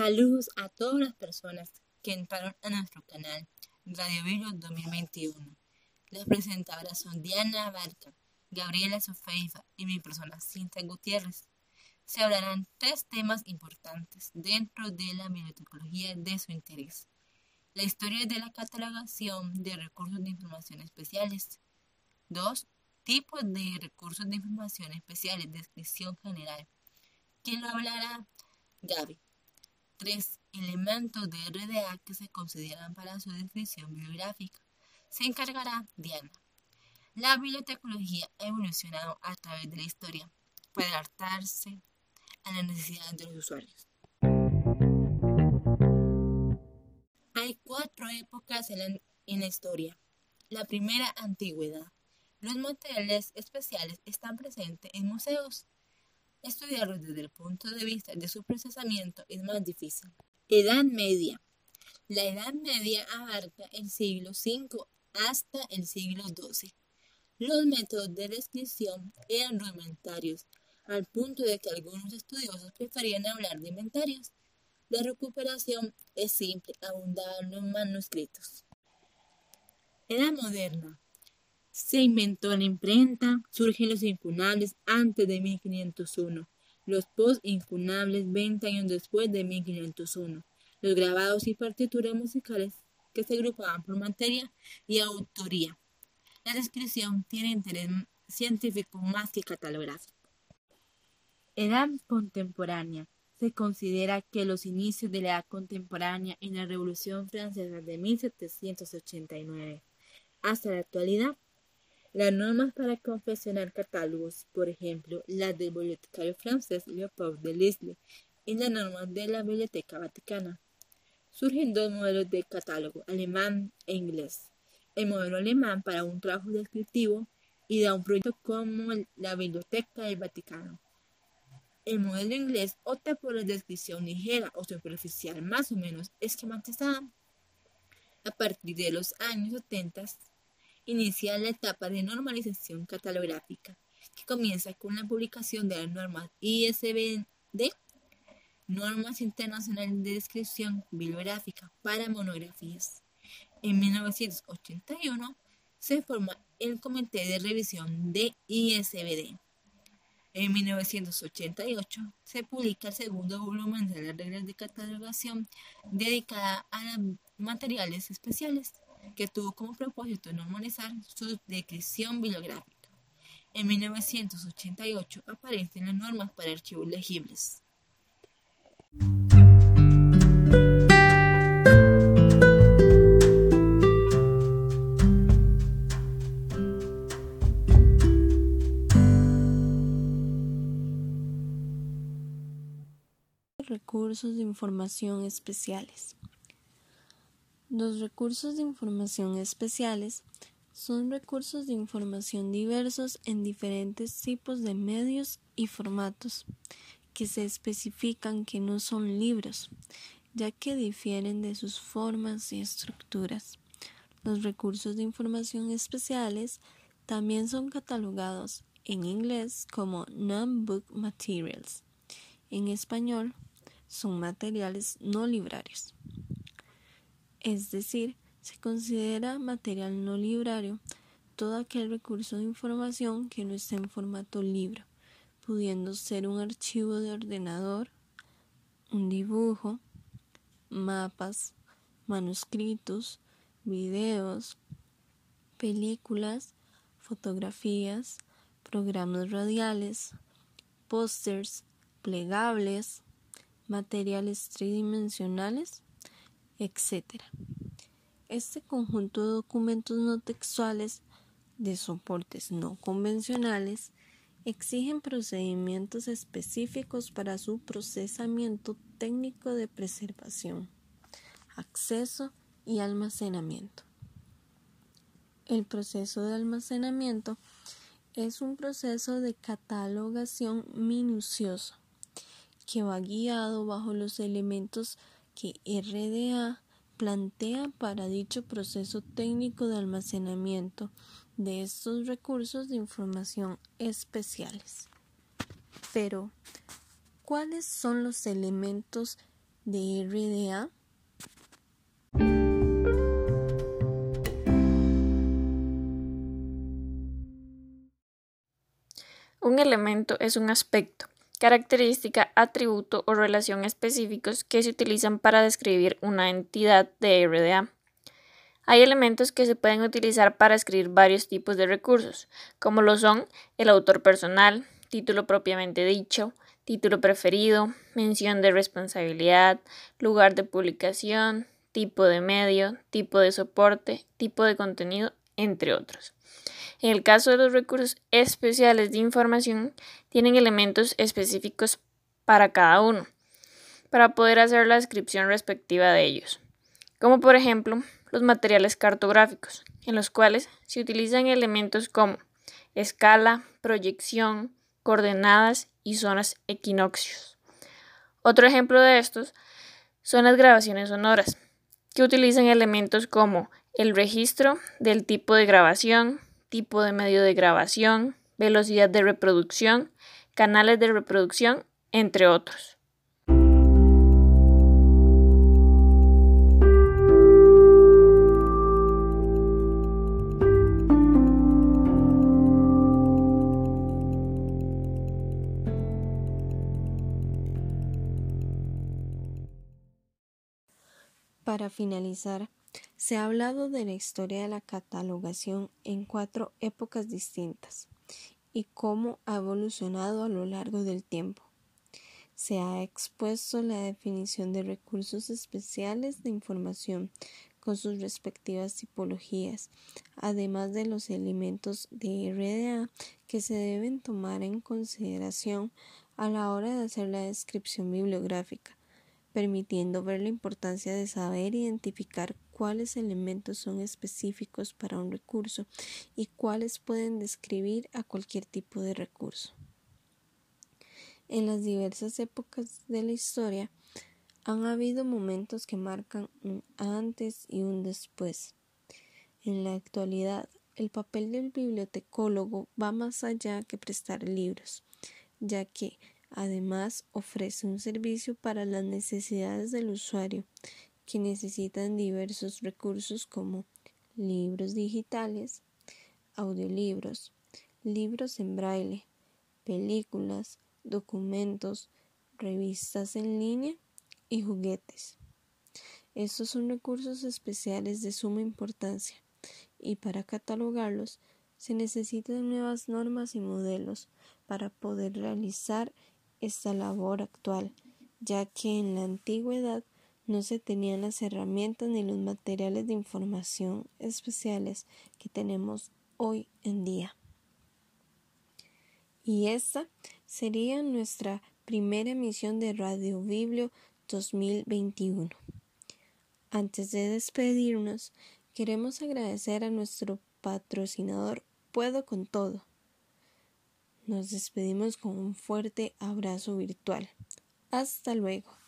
Saludos a todas las personas que entraron a nuestro canal Radio Virus 2021. Las presentadoras son Diana Barca, Gabriela Sofeifa y mi persona Cinta Gutiérrez. Se hablarán tres temas importantes dentro de la bibliotecología de su interés. La historia de la catalogación de recursos de información especiales. Dos Tipos de recursos de información especiales. Descripción general. ¿Quién lo hablará? Gaby. 3. Elementos de RDA que se consideran para su descripción bibliográfica. Se encargará Diana. La bibliotecología ha evolucionado a través de la historia para adaptarse a las necesidades de los usuarios. Hay cuatro épocas en la, en la historia. La primera, antigüedad. Los materiales especiales están presentes en museos Estudiarlos desde el punto de vista de su procesamiento es más difícil. Edad Media. La Edad Media abarca el siglo V hasta el siglo XII. Los métodos de descripción eran rudimentarios, al punto de que algunos estudiosos preferían hablar de inventarios. La recuperación es simple, abundando en manuscritos. Edad Moderna. Se inventó la imprenta, surgen los incunables antes de 1501, los post-incunables 20 años después de 1501, los grabados y partituras musicales que se agrupaban por materia y autoría. La descripción tiene interés científico más que catalográfico. Edad contemporánea. Se considera que los inicios de la edad contemporánea en la Revolución Francesa de 1789 hasta la actualidad las normas para confeccionar catálogos, por ejemplo, las del bibliotecario francés Leopold de Lisle y las normas de la Biblioteca Vaticana. Surgen dos modelos de catálogo, alemán e inglés. El modelo alemán para un trabajo descriptivo y da un proyecto como la Biblioteca del Vaticano. El modelo inglés opta por la descripción ligera o superficial, más o menos esquematizada. A partir de los años 70 inicia la etapa de normalización catalográfica, que comienza con la publicación de las normas ISBN, Normas Internacionales de Descripción Bibliográfica para Monografías. En 1981 se forma el Comité de Revisión de ISBD. En 1988 se publica el segundo volumen de las reglas de catalogación dedicada a materiales especiales que tuvo como propósito normalizar su descripción bibliográfica. En 1988 aparecen las normas para archivos legibles. Recursos de información especiales. Los recursos de información especiales son recursos de información diversos en diferentes tipos de medios y formatos, que se especifican que no son libros, ya que difieren de sus formas y estructuras. Los recursos de información especiales también son catalogados en inglés como non-book materials. En español, son materiales no librarios es decir, se considera material no librario todo aquel recurso de información que no esté en formato libro, pudiendo ser un archivo de ordenador, un dibujo, mapas, manuscritos, videos, películas, fotografías, programas radiales, pósters, plegables, materiales tridimensionales etc. Este conjunto de documentos no textuales de soportes no convencionales exigen procedimientos específicos para su procesamiento técnico de preservación, acceso y almacenamiento. El proceso de almacenamiento es un proceso de catalogación minucioso que va guiado bajo los elementos que RDA plantea para dicho proceso técnico de almacenamiento de estos recursos de información especiales. Pero, ¿cuáles son los elementos de RDA? Un elemento es un aspecto, característica, atributo o relación específicos que se utilizan para describir una entidad de RDA. Hay elementos que se pueden utilizar para escribir varios tipos de recursos, como lo son el autor personal, título propiamente dicho, título preferido, mención de responsabilidad, lugar de publicación, tipo de medio, tipo de soporte, tipo de contenido, entre otros. En el caso de los recursos especiales de información, tienen elementos específicos para cada uno, para poder hacer la descripción respectiva de ellos, como por ejemplo los materiales cartográficos, en los cuales se utilizan elementos como escala, proyección, coordenadas y zonas equinoccios. Otro ejemplo de estos son las grabaciones sonoras, que utilizan elementos como el registro del tipo de grabación, tipo de medio de grabación, velocidad de reproducción, canales de reproducción, entre otros. Para finalizar, se ha hablado de la historia de la catalogación en cuatro épocas distintas y cómo ha evolucionado a lo largo del tiempo. Se ha expuesto la definición de recursos especiales de información con sus respectivas tipologías, además de los elementos de RDA que se deben tomar en consideración a la hora de hacer la descripción bibliográfica, permitiendo ver la importancia de saber identificar cuáles elementos son específicos para un recurso y cuáles pueden describir a cualquier tipo de recurso. En las diversas épocas de la historia han habido momentos que marcan un antes y un después. En la actualidad, el papel del bibliotecólogo va más allá que prestar libros, ya que Además, ofrece un servicio para las necesidades del usuario, que necesitan diversos recursos como libros digitales, audiolibros, libros en braille, películas, documentos, revistas en línea y juguetes. Estos son recursos especiales de suma importancia y para catalogarlos se necesitan nuevas normas y modelos para poder realizar esta labor actual, ya que en la antigüedad no se tenían las herramientas ni los materiales de información especiales que tenemos hoy en día. Y esta sería nuestra primera emisión de Radio Biblio 2021. Antes de despedirnos, queremos agradecer a nuestro patrocinador Puedo con todo nos despedimos con un fuerte abrazo virtual. Hasta luego.